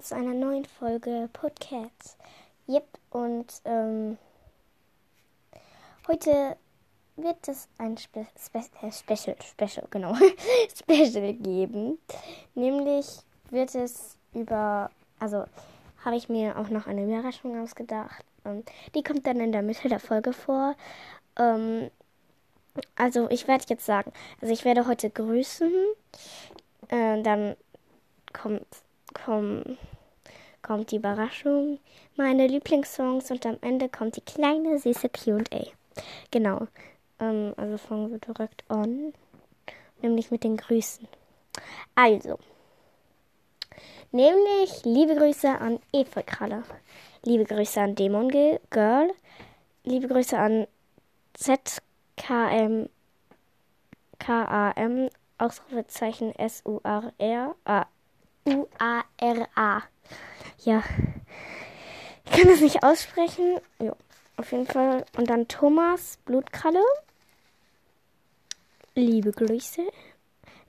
willkommen zu einer neuen Folge Podcasts. Yep, und ähm, heute wird es ein Spe Spe äh, Special, Special, genau, Special geben. Nämlich wird es über, also habe ich mir auch noch eine Überraschung ausgedacht. Ähm, die kommt dann in der Mitte der Folge vor. Ähm, also ich werde jetzt sagen, also ich werde heute grüßen. Äh, dann kommt, kommt, kommt die Überraschung, meine Lieblingssongs und am Ende kommt die kleine süße Q&A. Genau. Ähm, also fangen wir direkt an. Nämlich mit den Grüßen. Also. Nämlich liebe Grüße an Eva Kralle. Liebe Grüße an Demon Girl. Liebe Grüße an ZKM KAM Ausrufezeichen S U R R A U A R A. Ja. Ich kann das nicht aussprechen. Jo, auf jeden Fall. Und dann Thomas Blutkralle. Liebe Grüße.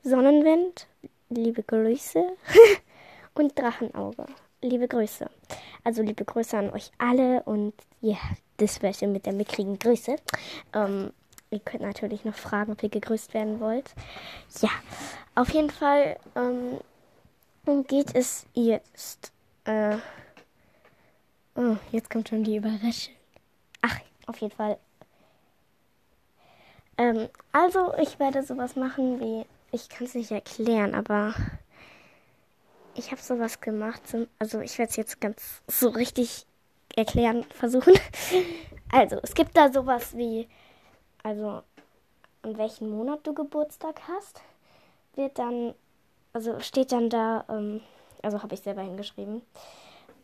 Sonnenwind. Liebe Grüße. und Drachenauge. Liebe Grüße. Also liebe Grüße an euch alle und ja, das wäre mit der mickrigen Grüße. Ähm, ihr könnt natürlich noch fragen, ob ihr gegrüßt werden wollt. Ja, auf jeden Fall ähm, geht es jetzt. Äh, oh, jetzt kommt schon die Überraschung. Ach, auf jeden Fall. Ähm, also, ich werde sowas machen wie. Ich kann es nicht erklären, aber ich habe sowas gemacht. Also ich werde es jetzt ganz so richtig erklären versuchen. Also es gibt da sowas wie, also in welchem Monat du Geburtstag hast, wird dann, also steht dann da, ähm, also habe ich selber hingeschrieben,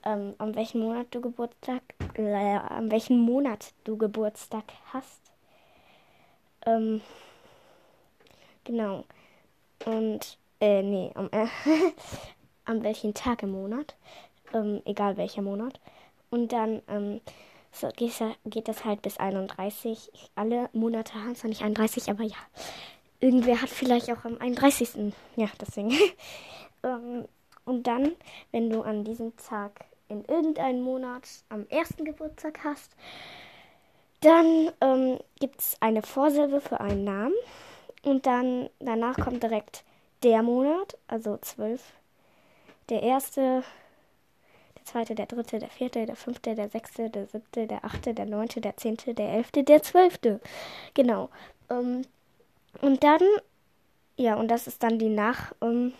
ähm, an welchem Monat du Geburtstag, äh, an welchem Monat du Geburtstag hast. Ähm, genau. Und, äh, nee, um, äh, an welchem Tag im Monat, ähm, egal welcher Monat. Und dann ähm, so geht das halt bis 31. Alle Monate haben zwar nicht 31, aber ja. Irgendwer hat vielleicht auch am 31. Ja, deswegen. ähm, und dann, wenn du an diesem Tag in irgendeinem Monat am ersten Geburtstag hast, dann ähm, gibt es eine Vorsilbe für einen Namen. Und dann danach kommt direkt der Monat, also 12 der erste, der zweite, der dritte, der vierte, der fünfte, der sechste, der siebte, der achte, der neunte, der zehnte, der elfte, der zwölfte. Genau. Ähm, und dann, ja, und das ist dann die Nachsilbe ähm,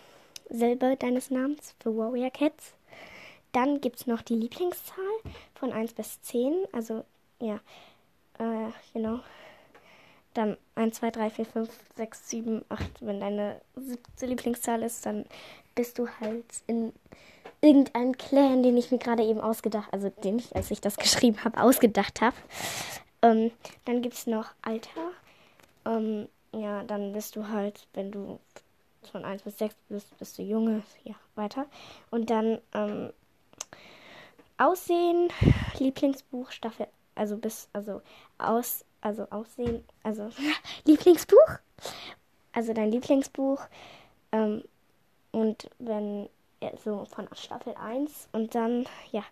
deines Namens für Warrior Cats. Dann gibt es noch die Lieblingszahl von 1 bis 10. Also, ja, äh, genau. Dann 1, 2, 3, 4, 5, 6, 7, 8. Wenn deine siebte Lieblingszahl ist, dann bist du halt in irgendeinem Clan, den ich mir gerade eben ausgedacht, also den ich, als ich das geschrieben habe, ausgedacht habe. Ähm, dann gibt es noch Alter. Ähm, ja, dann bist du halt, wenn du von 1 bis 6 bist, bist du Junge, ja, weiter. Und dann ähm, Aussehen, Lieblingsbuch, Staffel, also bis, also aus, also Aussehen, also Lieblingsbuch, also dein Lieblingsbuch, ähm, und wenn, so von Staffel 1 und dann, ja,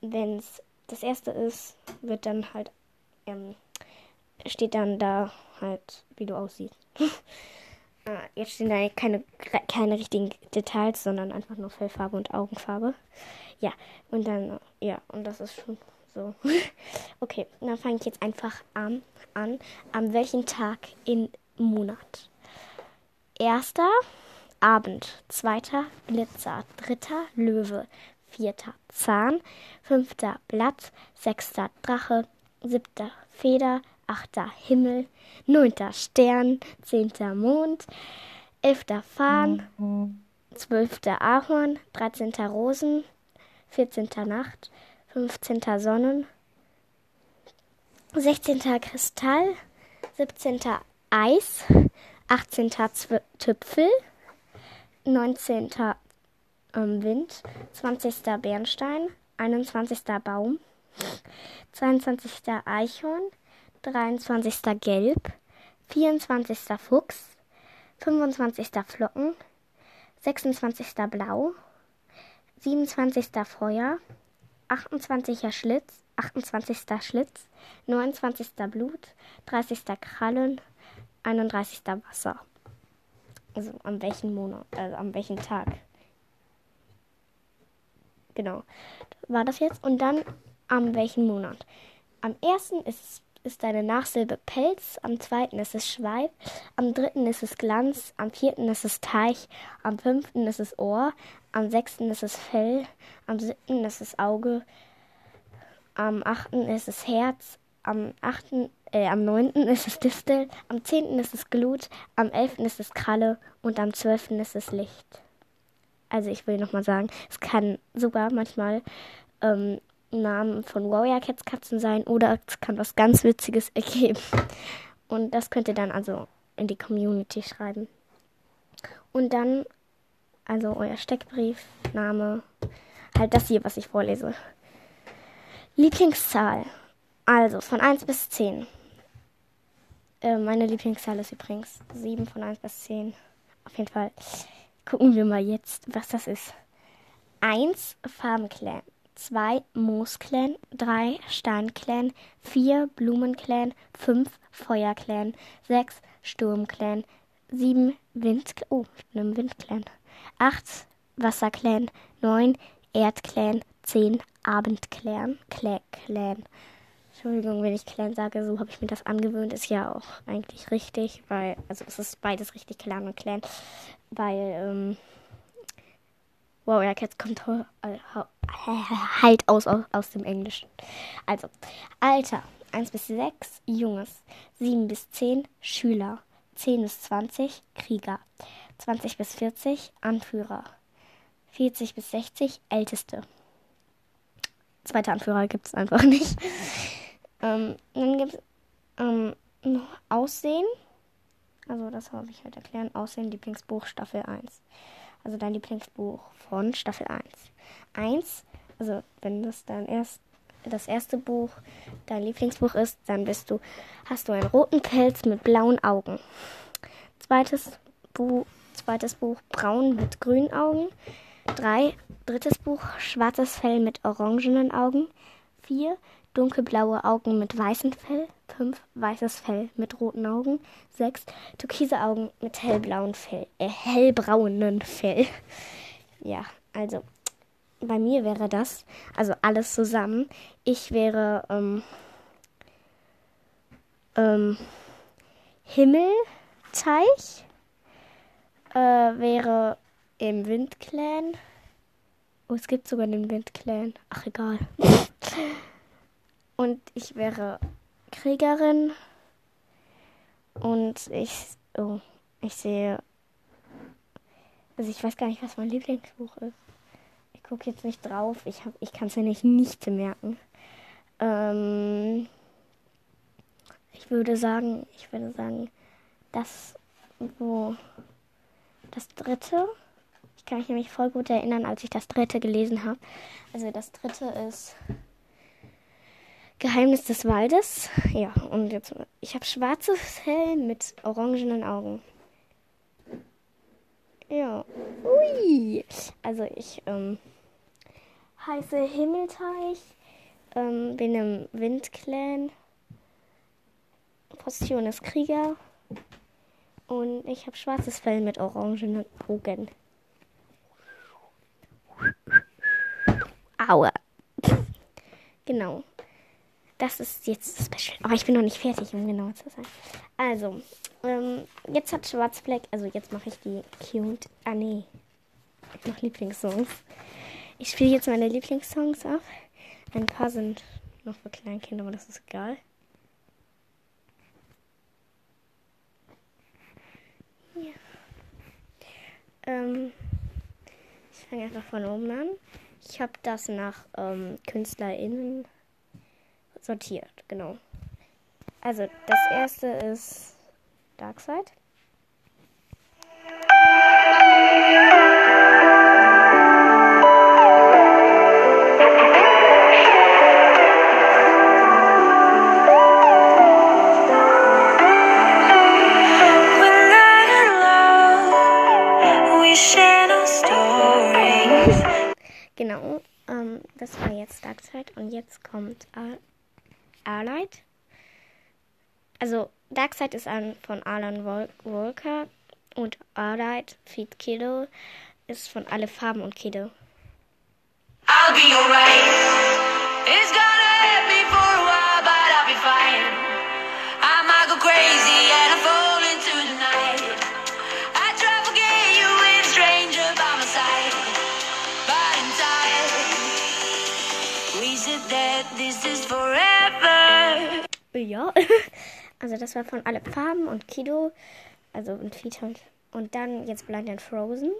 wenn es das erste ist, wird dann halt, ähm, steht dann da halt, wie du aussiehst. Ah, jetzt stehen da keine, keine richtigen Details, sondern einfach nur Fellfarbe und Augenfarbe. Ja, und dann, ja, und das ist schon so. okay, dann fange ich jetzt einfach an, an. An welchem Tag im Monat? Erster Abend, zweiter Glitzer, dritter Löwe, vierter Zahn, fünfter Blatt, sechster Drache, siebter Feder, achter Himmel, neunter Stern, zehnter Mond, elfter Fahn, zwölfter Ahorn, dreizehnter Rosen, vierzehnter Nacht, fünfzehnter Sonnen, sechzehnter Kristall, siebzehnter Eis, achtzehnter Tüpfel, 19. ähm, Wind, 20. Bernstein, 21. Baum, 22. Eichhorn, 23. Gelb, 24. Fuchs, 25. Flocken, 26. Blau, 27. Feuer, 28. Schlitz, 28. Schlitz, 29. Blut, 30. Krallen, 31. Wasser. Also am welchen Monat, also am welchen Tag. Genau. War das jetzt? Und dann am welchen Monat. Am ersten ist, ist deine Nachsilbe Pelz, am zweiten ist es Schweif, am dritten ist es Glanz, am vierten ist es Teich, am fünften ist es Ohr, am sechsten ist es Fell, am siebten ist es Auge, am achten ist es Herz, am achten, äh, am neunten ist es Distel, am zehnten ist es Glut, am elften ist es Kralle und am zwölften ist es Licht. Also ich will nochmal sagen, es kann sogar manchmal ähm, Namen von Warrior Cats Katzen sein oder es kann was ganz Witziges ergeben. Und das könnt ihr dann also in die Community schreiben. Und dann, also euer Steckbrief, Name, halt das hier, was ich vorlese. Lieblingszahl. Also von 1 bis 10. Äh, meine Lieblingszahl ist übrigens 7 von 1 bis 10. Auf jeden Fall gucken wir mal jetzt, was das ist. 1 Farbenclan. 2 Moosclan, 3 Steinclan, 4 Blumenclan, 5 Feuerclan, 6 Sturmclan, 7 Wind oh, im Windclan, 8 Wasserclan, 9 Erdclan, 10 Abendclan, Clan. Entschuldigung, wenn ich Clan sage, so habe ich mir das angewöhnt. Ist ja auch eigentlich richtig, weil, also es ist beides richtig, Clan und Clan, weil, ähm, Warrior Cats kommt halt aus, aus, aus dem Englischen. Also, Alter 1 bis 6, Junges. 7 bis 10, Schüler. 10 bis 20, Krieger. 20 bis 40, Anführer. 40 bis 60, Älteste. Zweiter Anführer gibt es einfach nicht. ähm, dann gibt es ähm, noch Aussehen. Also, das habe ich halt erklären. Aussehen, Lieblingsbuch, Staffel 1 also dein Lieblingsbuch von Staffel 1. 1, also wenn das dann erst das erste Buch dein Lieblingsbuch ist, dann bist du, hast du einen roten Pelz mit blauen Augen. Zweites Buch, zweites Buch braun mit grünen Augen. Drei, drittes Buch schwarzes Fell mit orangenen Augen. Vier dunkelblaue Augen mit weißem Fell. 5 weißes Fell mit roten Augen, 6 türkise Augen mit hellblauen Fell, äh, hellbraunen Fell. Ja, also bei mir wäre das, also alles zusammen. Ich wäre ähm, ähm, Himmelteich, äh, wäre im Windclan. Oh, es gibt sogar den Windclan. Ach, egal. Und ich wäre Kriegerin. Und ich, oh, ich sehe, also ich weiß gar nicht, was mein Lieblingsbuch ist. Ich gucke jetzt nicht drauf. Ich, hab, ich kann es ja nicht, nicht merken. Ähm, ich würde sagen, ich würde sagen, das, wo, das dritte. Ich kann mich nämlich voll gut erinnern, als ich das dritte gelesen habe. Also das dritte ist Geheimnis des Waldes. Ja, und jetzt, ich habe schwarzes Fell mit orangenen Augen. Ja. Ui. Also ich ähm, heiße Himmelteich, ähm, bin im Windclan. Position ist Krieger. Und ich habe schwarzes Fell mit orangenen Augen. Aua. Genau. Das ist jetzt das Special. Aber ich bin noch nicht fertig, um genau zu sein. Also, ähm, jetzt hat Schwarzfleck, also jetzt mache ich die cute. Ah, nee. Ich mache Lieblingssongs. Ich spiele jetzt meine Lieblingssongs ab. Ein paar sind noch für Kleinkinder, aber das ist egal. Ja. Ähm, ich fange einfach von oben an. Ich habe das nach ähm, KünstlerInnen sortiert, genau. Also, das erste ist Darkseid. genau, ähm, das war jetzt Darkseid und jetzt kommt äh, Arlight. Also Darkseid ist ein von Alan Wal Walker und Arlight Feed Kiddo ist von Alle Farben und Kiddo. I'll be alright. Ja, also das war von Alle Farben und Kiddo, also und Feed halt. Und dann jetzt Blind and Frozen.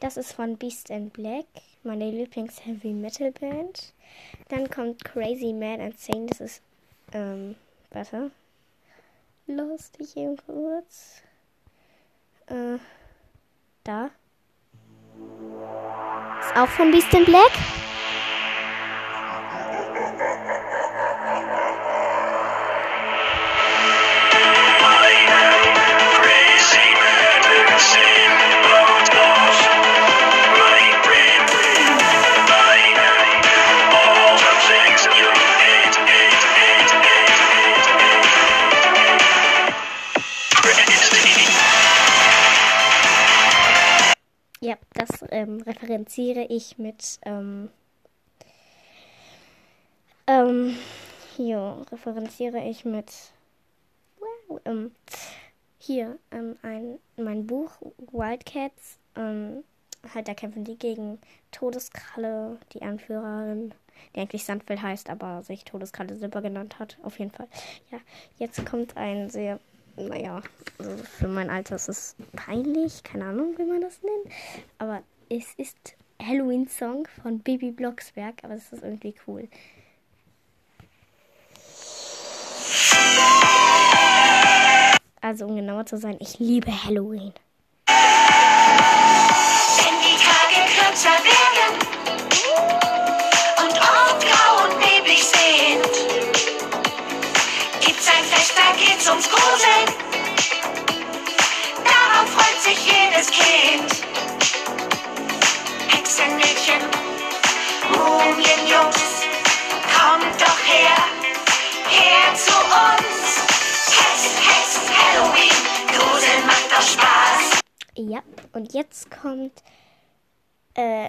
Das ist von Beast in Black, meine Lieblings-Heavy-Metal-Band. Dann kommt Crazy Mad and Sane, das ist, ähm, warte. Lustig eben kurz. Äh, da. Ist auch von Beast in Black. Referenziere ich mit, ähm, ähm, hier referenziere ich mit, ähm, hier, ähm, ein, mein Buch Wildcats, ähm, halt, da kämpfen die gegen Todeskralle, die Anführerin, die eigentlich Sandfell heißt, aber sich Todeskralle Silber genannt hat, auf jeden Fall. Ja, jetzt kommt ein sehr naja, also für mein Alter ist es peinlich, keine Ahnung, wie man das nennt. Aber es ist Halloween-Song von Baby Blocksberg, aber es ist irgendwie cool. Also um genauer zu sein, ich liebe Halloween. Wenn die Tage kürzer werden und oft grau und neblig sind, gibt's ein Fest, da geht's ums Gruseln. Mumienjungs, kommt doch her, her zu uns. Hex, Hex, Halloween, Gruseln macht doch Spaß. Ja, und jetzt kommt äh,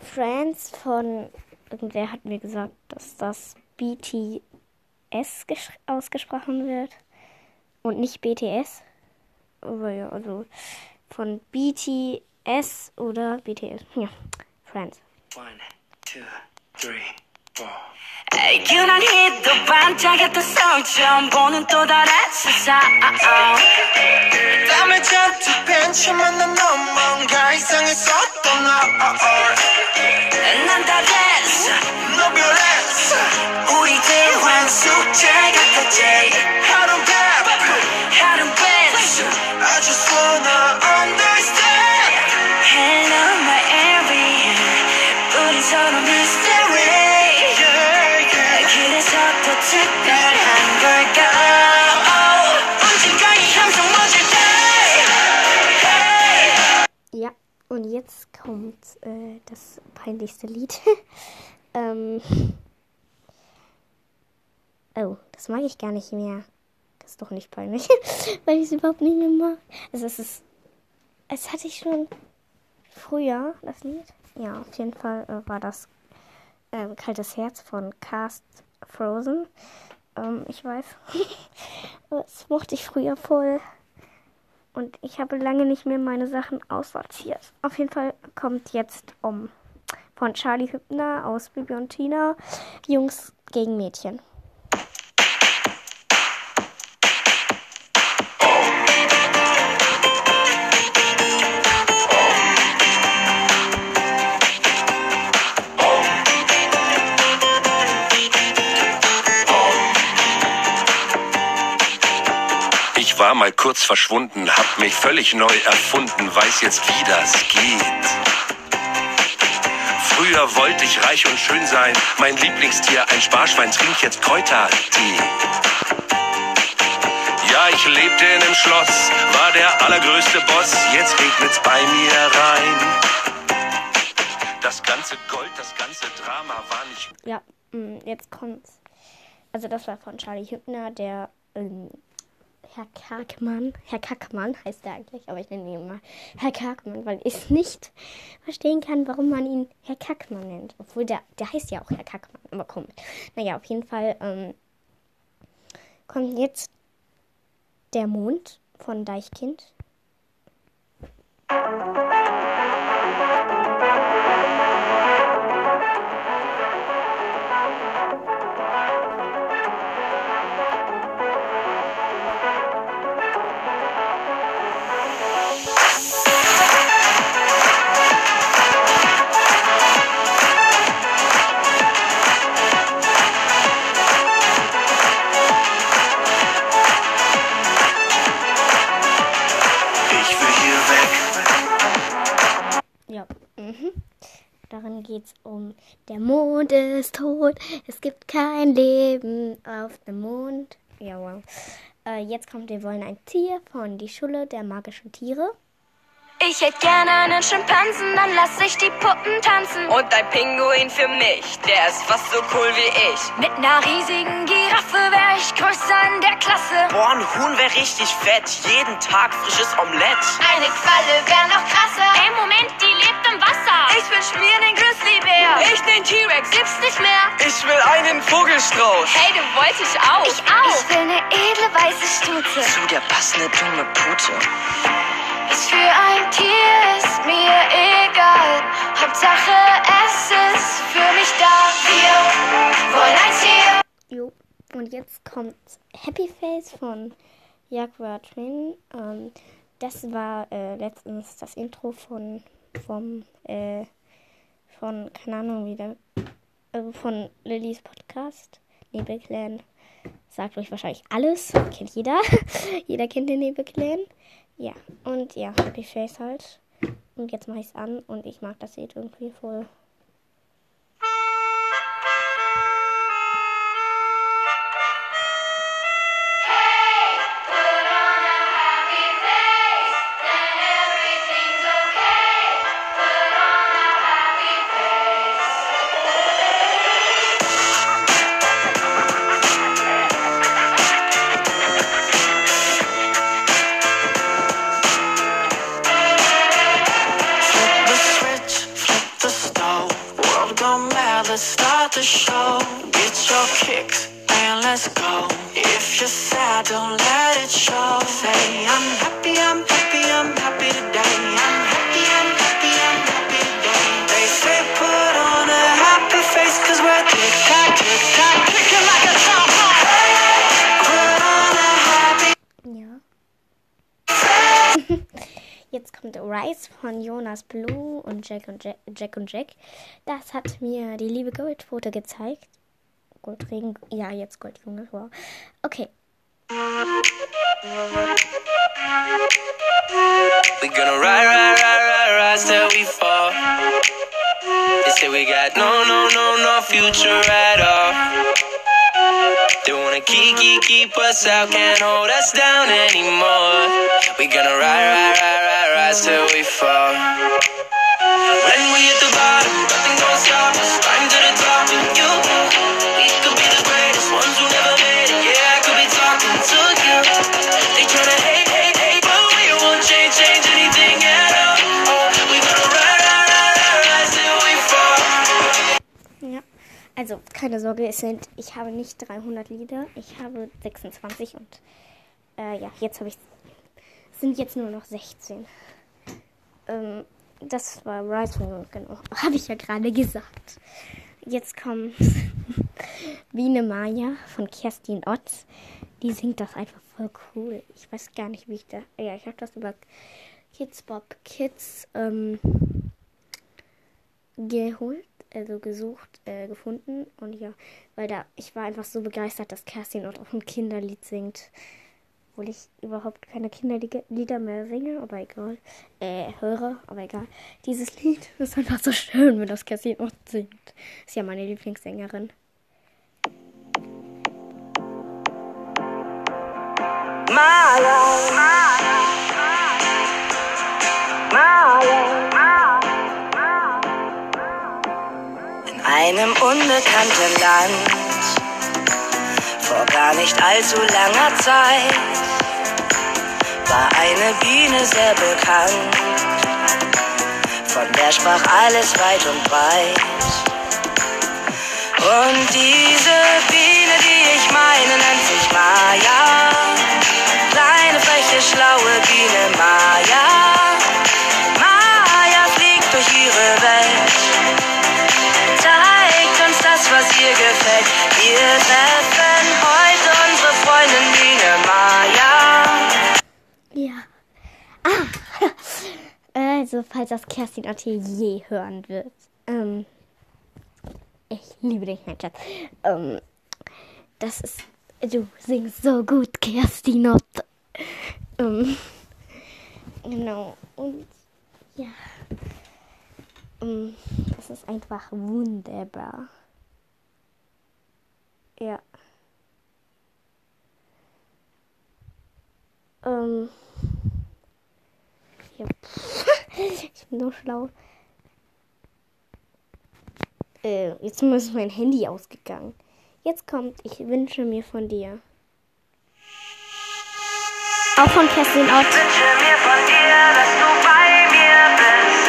Friends von irgendwer hat mir gesagt, dass das BTS ausgesprochen wird und nicht BTS. Aber ja, also von BTS oder BTS. Ja, Friends. One, two, three, four. 유난 히도 반짝였던 서울처럼 보는 또 다른 세상 땀에 잔뜩 벤치만 난 넌 뭔가 이상했었던 난다 됐어 너 별했어 우리 대환 숙제 같았지 하루 밥 peinlichste Lied. ähm, oh, das mag ich gar nicht mehr. Das ist doch nicht peinlich, weil ich es überhaupt nicht mehr mag. Also es ist, es hatte ich schon früher, das Lied. Ja, auf jeden Fall äh, war das ähm, Kaltes Herz von Cast Frozen. Ähm, ich weiß, das mochte ich früher voll. Und ich habe lange nicht mehr meine Sachen aussortiert. Auf jeden Fall kommt jetzt um von Charlie Hübner aus Bibi und Tina Jungs gegen Mädchen. Ich war mal kurz verschwunden, hab mich völlig neu erfunden, weiß jetzt, wie das geht. Früher wollte ich reich und schön sein, mein Lieblingstier ein Sparschwein trinkt jetzt Kräutertee. Ich lebte in einem Schloss, war der allergrößte Boss. Jetzt regnet's bei mir rein. Das ganze Gold, das ganze Drama war nicht Ja, mm, jetzt kommt's. Also das war von Charlie Hübner, der ähm, Herr Karkmann. Herr Kackmann heißt er eigentlich, aber ich nenne ihn immer Herr Karkmann, weil ich nicht verstehen kann, warum man ihn Herr Kackmann nennt. Obwohl der, der heißt ja auch Herr Kackmann, aber komisch. Naja, auf jeden Fall ähm, kommt jetzt der Mond von Deichkind. Kein Leben auf dem Mond. Ja, wow. Äh, jetzt kommt Wir wollen ein Tier von Die Schule der magischen Tiere. Ich hätte gerne einen Schimpansen, dann lass ich die Puppen tanzen. Und ein Pinguin für mich, der ist fast so cool wie ich. Mit einer riesigen Giraffe wär ich größer in der Klasse. Boah, ein Huhn wär richtig fett. Jeden Tag frisches Omelett. Eine Qualle wär noch krasser. Ey, Moment, die lebt im Wasser. Ich will schmieren den Grizzlybär. Ich den T-Rex. Gibt's nicht mehr. Ich will einen Vogelstrauß. Hey, du wollte ich auch. Ich auch. Ich will eine edle weiße Stute. Zu der passende dumme Pute. Was für ein Und jetzt kommt Happy Face von Jaguar Twin. Ähm, das war äh, letztens das Intro von vom äh, von keine Ahnung wieder also von Lillys Podcast Nebelclan. Sagt euch wahrscheinlich alles, kennt jeder. jeder kennt den Nebelclan. Ja, und ja, Happy Face halt. Und jetzt mache ich es an und ich mag das Lied irgendwie voll. Show. Get your kicks and let's go. If you're sad, don't let it show. Say, I'm happy, I'm happy, I'm happy today. I'm Jetzt kommt Rise von Jonas Blue und Jack und Jack, Jack und Jack. Das hat mir die liebe Goldfoto gezeigt. Goldregen, ja, jetzt Goldjunge, wow. Okay, We gonna ride, ride, ride, ride, rise till we fall. They say we got no, no, no, no future at all. They wanna keep, keep, keep us out, can't hold us down anymore. We gonna ride, ride, ride, rise till we fall. When we hit the bottom, nothing gonna stop us. Climb to the top, and you, we could be the greatest ones who never made it. Yeah, I could be talking to you. They tryna hate, hate, hate, but we won't change, change anything at all. Oh, we gonna ride, ride, ride, rise till we fall. ja. Also, keine Sorge, es sind, ich habe nicht 300 Lieder, ich habe 26 und äh, ja, jetzt habe ich, sind jetzt nur noch 16. Ähm, das war Rise von genau, habe ich ja gerade gesagt. Jetzt kommt Biene Maya von Kerstin Otz. Die singt das einfach voll cool. Ich weiß gar nicht, wie ich da. Ja, ich habe das über Kids Bob Kids ähm, geholt, also gesucht, äh, gefunden. Und ja, weil da, ich war einfach so begeistert, dass Kerstin Ott auch ein Kinderlied singt. Obwohl ich überhaupt keine Kinderlieder mehr singe, aber egal. Äh, höre, aber egal. Dieses Lied ist einfach so schön, wenn das Kerstin Ott singt. Ist ja meine Lieblingssängerin. Maya. Maya. In einem unbekannten Land, vor gar nicht allzu langer Zeit, war eine Biene sehr bekannt. Von der sprach alles weit und breit. Und diese Biene, die ich meine, nennt sich Maya. Kleine, freche, schlaue Biene Maya. Also, falls das Kerstin Otte je hören wird. Ähm, ich liebe dich, mein Schatz. Ähm, das ist. Du singst so gut, Kerstin Otte. Ähm, genau. Und ja. Ähm, es ist einfach wunderbar. Ja. Ähm. Ja. Ich bin so schlau. Äh, jetzt ist mein Handy ausgegangen. Jetzt kommt, ich wünsche mir von dir. Auch von Kerstin Ott. wünsche mir von dir, dass du bei mir bist.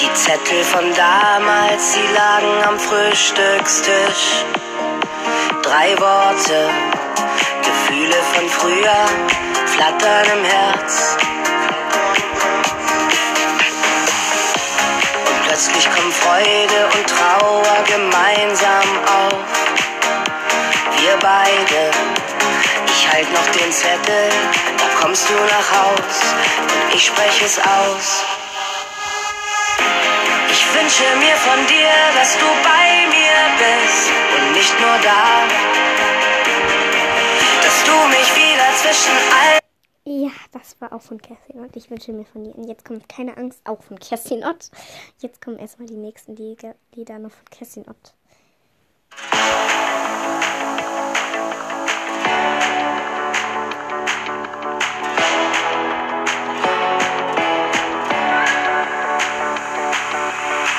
Die Zettel von damals, sie lagen am Frühstückstisch. Drei Worte, Gefühle von früher, flattern im Herz. Und plötzlich kommen Freude und Trauer gemeinsam auf. Wir beide, ich halt noch den Zettel, da kommst du nach Haus und ich spreche es aus. Ich wünsche mir von dir, dass du bei mir bist und nicht nur da, dass du mich wieder zwischen all das war auch von Kerstin Ott. Ich wünsche mir von dir. Und jetzt kommt keine Angst, auch von Kerstin Ott. Jetzt kommen erstmal die nächsten Lieder, Lieder noch von Kerstin Ott.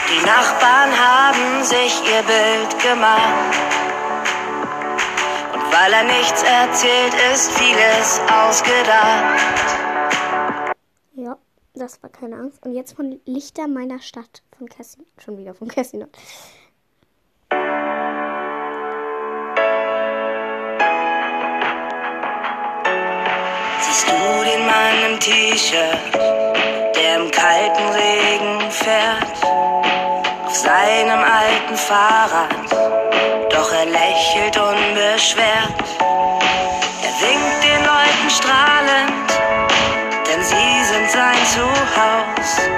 Die Nachbarn haben sich ihr Bild gemacht. Weil er nichts erzählt, ist vieles ausgedacht. Ja, das war keine Angst. Und jetzt von Lichter meiner Stadt von Kerstin. Schon wieder von Ott. Siehst du den Mann im T-Shirt, der im kalten Regen fährt? Seinem alten Fahrrad, doch er lächelt unbeschwert. Er winkt den Leuten strahlend, denn sie sind sein Zuhause.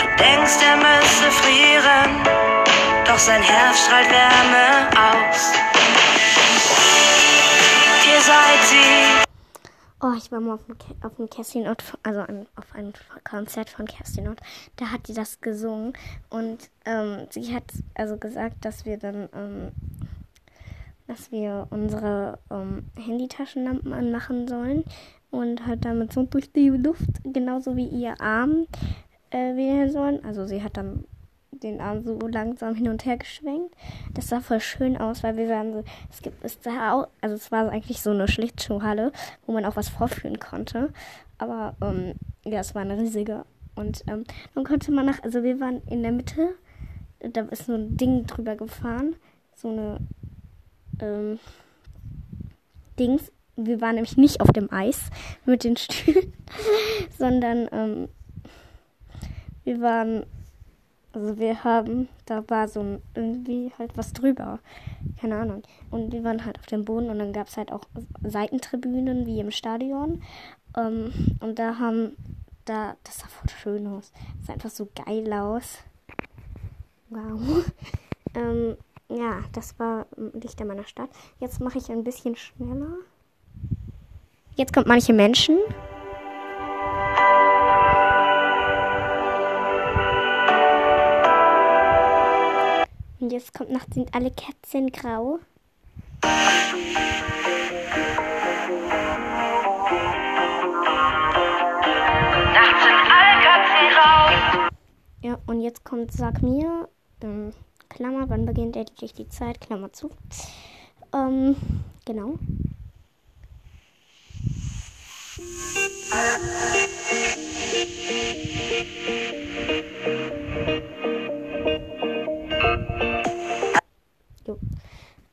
Du denkst, er müsse frieren, doch sein Herz strahlt Wärme aus. Ihr seid sie. Oh, ich war mal auf dem, auf dem Kerstin Ott, also auf einem Konzert von Kerstin Ott. Da hat die das gesungen und ähm, sie hat also gesagt, dass wir dann, ähm, dass wir unsere ähm, Handytaschenlampen anmachen sollen und hat damit so durch die Luft, genauso wie ihr Arm äh, wählen sollen. Also sie hat dann den Arm so langsam hin und her geschwenkt. Das sah voll schön aus, weil wir waren so, es gibt, es sah auch, also es war eigentlich so eine Schlittschuhhalle, wo man auch was vorführen konnte. Aber ähm, ja, es war eine riesige. Und ähm, dann konnte man nach, also wir waren in der Mitte, da ist so ein Ding drüber gefahren, so eine ähm, Dings. Wir waren nämlich nicht auf dem Eis mit den Stühlen, sondern ähm, wir waren also wir haben, da war so ein, irgendwie halt was drüber. Keine Ahnung. Und wir waren halt auf dem Boden und dann gab es halt auch Seitentribünen wie im Stadion. Ähm, und da haben, da, das sah voll schön aus. Das sah einfach so geil aus. Wow. ähm, ja, das war Lichter meiner Stadt. Jetzt mache ich ein bisschen schneller. Jetzt kommt manche Menschen. Und jetzt kommt Nacht sind alle Kätzchen grau. Nachts sind alle Katzen raus. Ja, und jetzt kommt Sag mir, ähm, Klammer, wann beginnt endlich die Zeit, Klammer zu. Ähm, genau.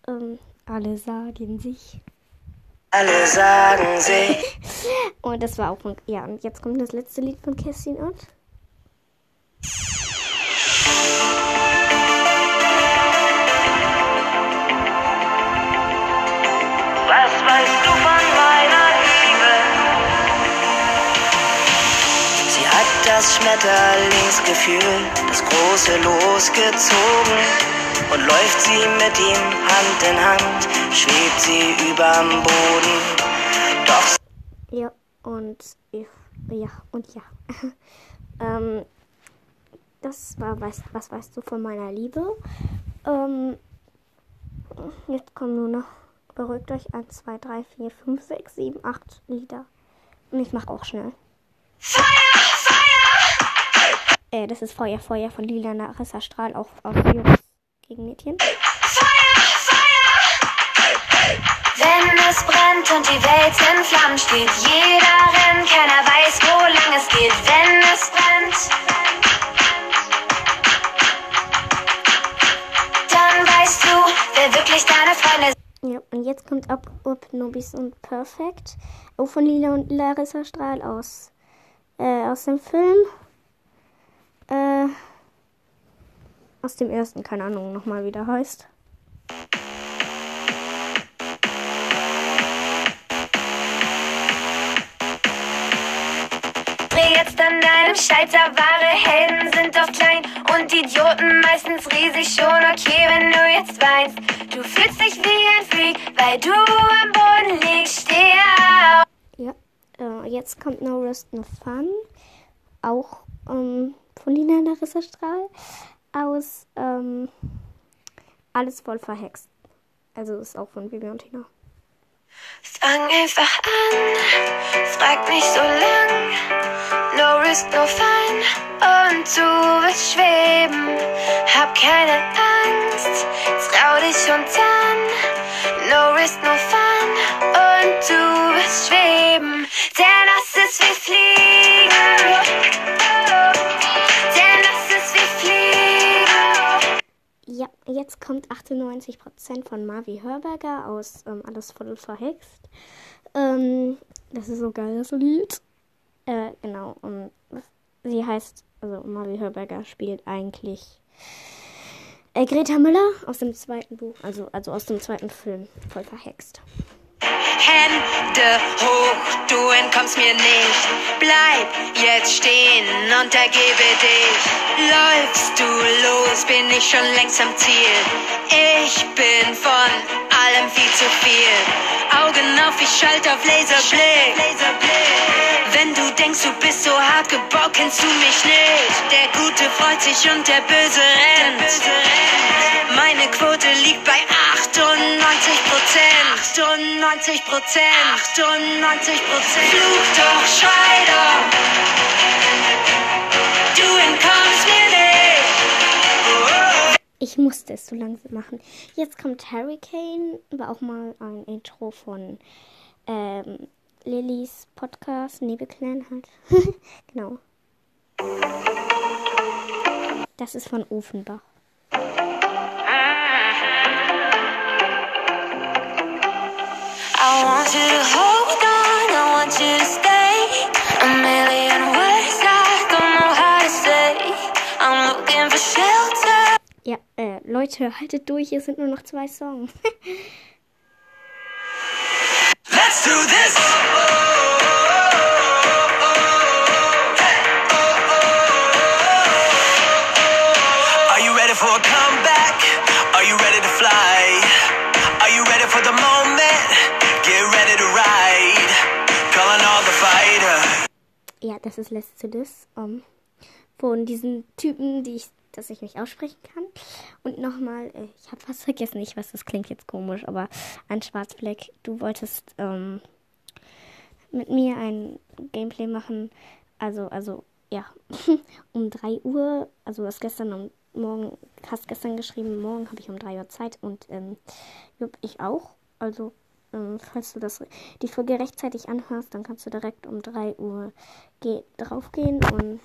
Ähm, alle sagen sich. Alle sagen sich. Und das war auch von, ja, und jetzt kommt das letzte Lied von Kerstin Ott. Was weißt du von meiner Liebe? Sie hat das Schmetterlingsgefühl, das große losgezogen. Und läuft sie mit ihm Hand in Hand, schwebt sie überm Boden. Doch Ja, und ich, ja, und ja. ähm, das war was, was weißt du von meiner Liebe? Ähm, jetzt kommen nur noch, beruhigt euch, 1, 2, 3, 4, 5, 6, 7, 8 Lieder. Und ich mach auch schnell. Äh, das ist Feuer, Feuer von Lila Narissa Strahl, auch auf Jungs gegen Mädchen. Wenn es brennt und die Welt in Flammen steht, jeder rennt, keiner weiß, wo lang es geht. Wenn es brennt, dann weißt du, wer wirklich deine Freunde sind. Ja, und jetzt kommt Up, Up, Nobis und Perfect. Auch von Lila und Larissa Strahl aus, äh, aus dem Film. Äh, aus dem ersten, keine Ahnung, nochmal wie der heißt. Dreh jetzt an deinem Schalter, wahre Helden sind oft klein und Idioten meistens riesig schon. Okay, wenn du jetzt weinst, du fühlst dich wie ein Freak, weil du am Boden liegst, steh auf. Ja, äh, jetzt kommt No Rest No Fun. Auch ähm, von Lila und Larissa Strahl. Aus ähm, Alles voll verhext. Also ist auch von Vivi und Tina. Fang einfach an, frag nicht so lang. No risk, no fun. Und du wirst schweben. Hab keine Angst, trau dich und dann. No risk, no fun. Und du wirst schweben. Jetzt kommt 98% von Marvi Hörberger aus ähm, Alles voll verhext. Ähm, das ist so geil, das Lied. Äh, genau. Und sie heißt, also Marvi Hörberger spielt eigentlich äh, Greta Müller aus dem zweiten Buch, also, also aus dem zweiten Film, voll verhext. Hände hoch, du entkommst mir nicht. Bleib jetzt stehen und ergebe dich. Läufst du los, bin ich schon längst am Ziel. Ich bin von allem viel zu viel. Augen auf, ich schalte auf Laserblick. Wenn du denkst, du bist so hart gebaut, kennst du mich nicht. Der Gute freut sich und der Böse rennt. Meine Quote liegt bei 98 Prozent. 98 Prozent. 98 Prozent. Fluch doch, schrei doch. Du entkommst mir nicht. Ich musste es so langsam machen. Jetzt kommt Hurricane, war auch mal ein Intro von ähm, Lillys Podcast, Nebelclan halt. genau. Das ist von Ofenbach. Ja, äh, Leute, haltet durch, es sind nur noch zwei Songs. Let's do this! Das ist letzte Diss. Ähm, von diesen Typen, die ich dass ich mich aussprechen kann. Und nochmal, äh, ich habe was vergessen, ich weiß, das klingt jetzt komisch, aber ein Schwarzfleck, du wolltest ähm, mit mir ein Gameplay machen, also, also, ja, um 3 Uhr, also du hast gestern um morgen, hast gestern geschrieben, morgen habe ich um 3 Uhr Zeit und ähm, ich auch, also ähm, falls du das die Folge rechtzeitig anhörst, dann kannst du direkt um 3 Uhr ge draufgehen und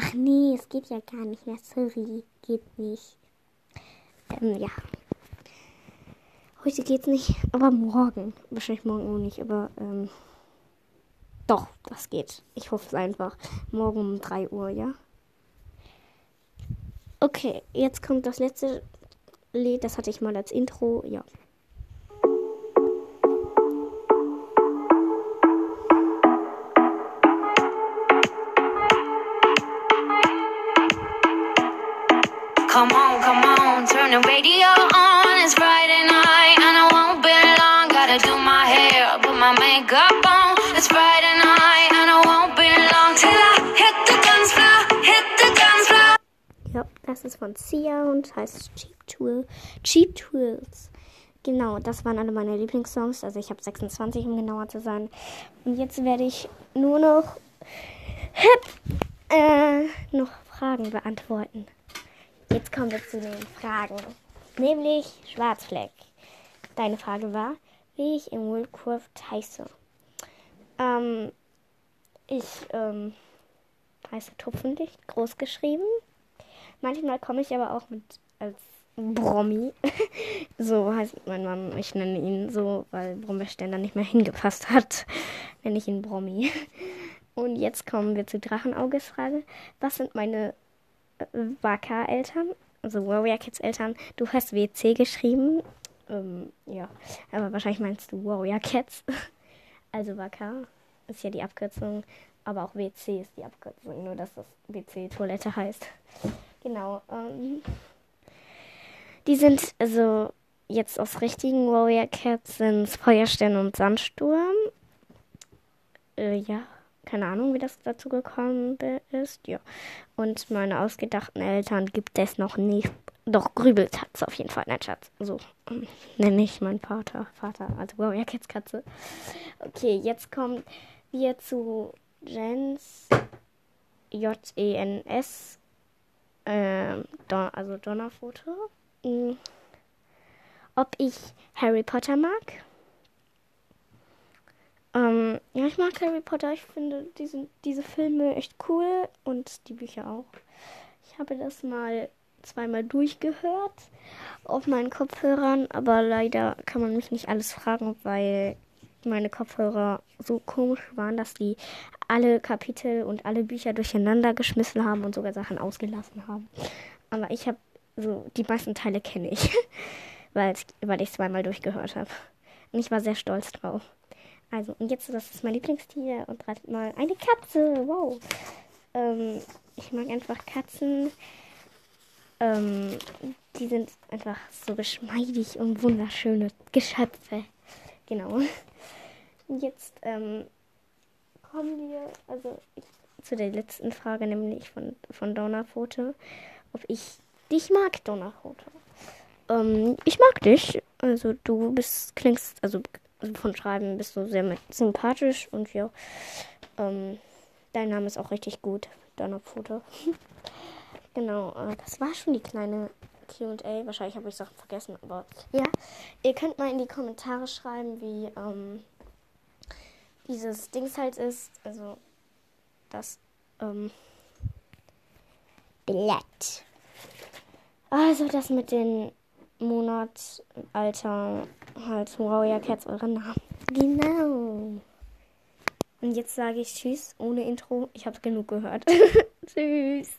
Ach nee, es geht ja gar nicht mehr. Sorry, geht nicht. Ähm, ja. Heute geht's nicht, aber morgen. Wahrscheinlich morgen auch nicht, aber ähm, doch, das geht. Ich hoffe es einfach. Morgen um 3 Uhr, ja? Okay, jetzt kommt das letzte Lied. Das hatte ich mal als Intro, ja. Come on, come on, turn the radio on. It's Friday night and I won't be long. Gotta do my hair, put my makeup on. It's Friday night and I won't be long till I hit the dance hit the dance. Ja, das ist von Sia und heißt Cheap Tool. Cheap Tools. Genau, das waren alle meine Lieblingssongs. Also ich habe 26, um genauer zu sein. Und jetzt werde ich nur noch hip, äh, noch Fragen beantworten. Jetzt kommen wir zu den Fragen. Nämlich Schwarzfleck. Deine Frage war, wie ich im Curve heiße. Ähm, ich ähm, heiße Tupfenlicht, groß geschrieben. Manchmal komme ich aber auch mit als Brommi. so heißt mein Mann. Ich nenne ihn so, weil Brombeerstein dann nicht mehr hingepasst hat. nenne ich ihn Brommi. Und jetzt kommen wir zu Drachenauges Frage. Was sind meine Waka-Eltern? Also Warrior Kids Eltern. Du hast WC geschrieben. Ähm, ja, aber wahrscheinlich meinst du Warrior Cats. Also Waka ist ja die Abkürzung, aber auch WC ist die Abkürzung, nur dass das WC Toilette heißt. Genau. Ähm, die sind also jetzt aus richtigen Warrior Cats sind Feuerstern und Sandsturm. Äh, ja, keine Ahnung, wie das dazu gekommen ist. Ja. Und meine ausgedachten Eltern gibt es noch nicht. Doch, Grübelt hat es auf jeden Fall. Nein, Schatz. So ähm, nenne ich meinen Vater. Vater, also Warrior Cats Katze. Okay, jetzt kommen wir zu Jens. J-E-N-S. Ähm, also Donnerfoto. Mhm. Ob ich Harry Potter mag? Ähm, ja, ich mag Harry Potter. Ich finde diese, diese Filme echt cool und die Bücher auch. Ich habe das mal zweimal durchgehört auf meinen Kopfhörern, aber leider kann man mich nicht alles fragen, weil meine Kopfhörer so komisch waren, dass die alle Kapitel und alle Bücher durcheinander geschmissen haben und sogar Sachen ausgelassen haben. Aber ich habe so die meisten Teile kenne ich, weil ich zweimal durchgehört habe. Und ich war sehr stolz drauf. Also, und jetzt, das ist mein Lieblingstier und ratet mal eine Katze. Wow. Ähm, ich mag einfach Katzen. Ähm, die sind einfach so geschmeidig und wunderschöne Geschöpfe. Genau. Und jetzt ähm, kommen wir also zu der letzten Frage, nämlich von, von Donnerpfote. Ob ich dich mag, Donnerpfote. Ähm, ich mag dich. Also du bist, klingst, also von Schreiben bist du sehr sympathisch und ja, ähm, dein Name ist auch richtig gut, Donnerpfote. genau, äh, das war schon die kleine QA. Wahrscheinlich habe ich Sachen vergessen, aber ja, ihr könnt mal in die Kommentare schreiben, wie ähm, dieses Dings halt ist. Also das ähm, Blatt. Also das mit den Monat, Halt Warrior Cats eure Namen. Genau. Und jetzt sage ich Tschüss ohne Intro. Ich habe genug gehört. tschüss.